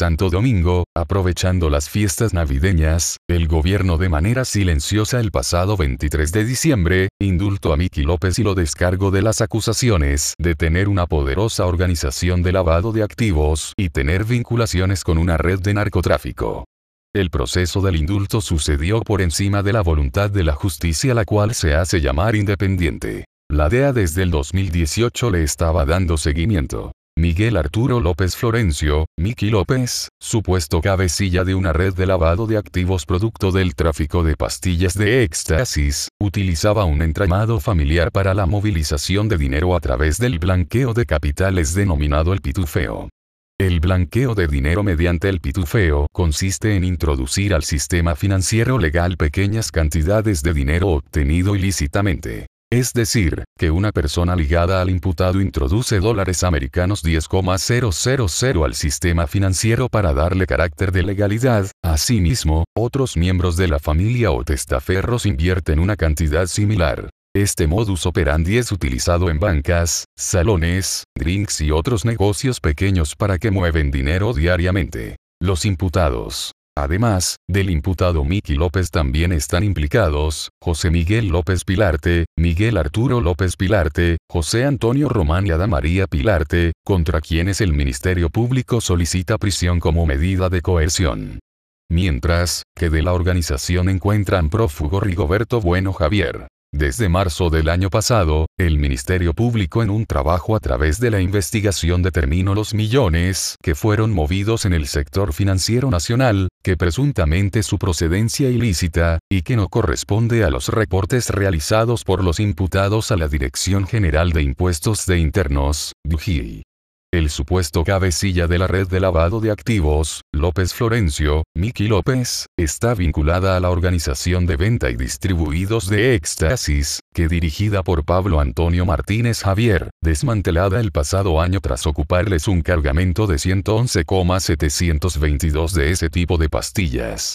Santo Domingo, aprovechando las fiestas navideñas, el gobierno de manera silenciosa el pasado 23 de diciembre, indultó a Miki López y lo descargo de las acusaciones de tener una poderosa organización de lavado de activos y tener vinculaciones con una red de narcotráfico. El proceso del indulto sucedió por encima de la voluntad de la justicia la cual se hace llamar independiente. La DEA desde el 2018 le estaba dando seguimiento. Miguel Arturo López Florencio, Miki López, supuesto cabecilla de una red de lavado de activos producto del tráfico de pastillas de éxtasis, utilizaba un entramado familiar para la movilización de dinero a través del blanqueo de capitales denominado el pitufeo. El blanqueo de dinero mediante el pitufeo consiste en introducir al sistema financiero legal pequeñas cantidades de dinero obtenido ilícitamente. Es decir, que una persona ligada al imputado introduce dólares americanos 10,000 al sistema financiero para darle carácter de legalidad. Asimismo, otros miembros de la familia o testaferros invierten una cantidad similar. Este modus operandi es utilizado en bancas, salones, drinks y otros negocios pequeños para que mueven dinero diariamente. Los imputados Además, del imputado Miki López también están implicados, José Miguel López Pilarte, Miguel Arturo López Pilarte, José Antonio Román y Ada María Pilarte, contra quienes el Ministerio Público solicita prisión como medida de coerción. Mientras, que de la organización encuentran prófugo Rigoberto Bueno Javier. Desde marzo del año pasado, el Ministerio Público en un trabajo a través de la investigación determinó los millones que fueron movidos en el sector financiero nacional, que presuntamente su procedencia ilícita, y que no corresponde a los reportes realizados por los imputados a la Dirección General de Impuestos de Internos, DUGI. El supuesto cabecilla de la red de lavado de activos, López Florencio, Miki López, está vinculada a la organización de venta y distribuidos de éxtasis, que dirigida por Pablo Antonio Martínez Javier, desmantelada el pasado año tras ocuparles un cargamento de 111,722 de ese tipo de pastillas.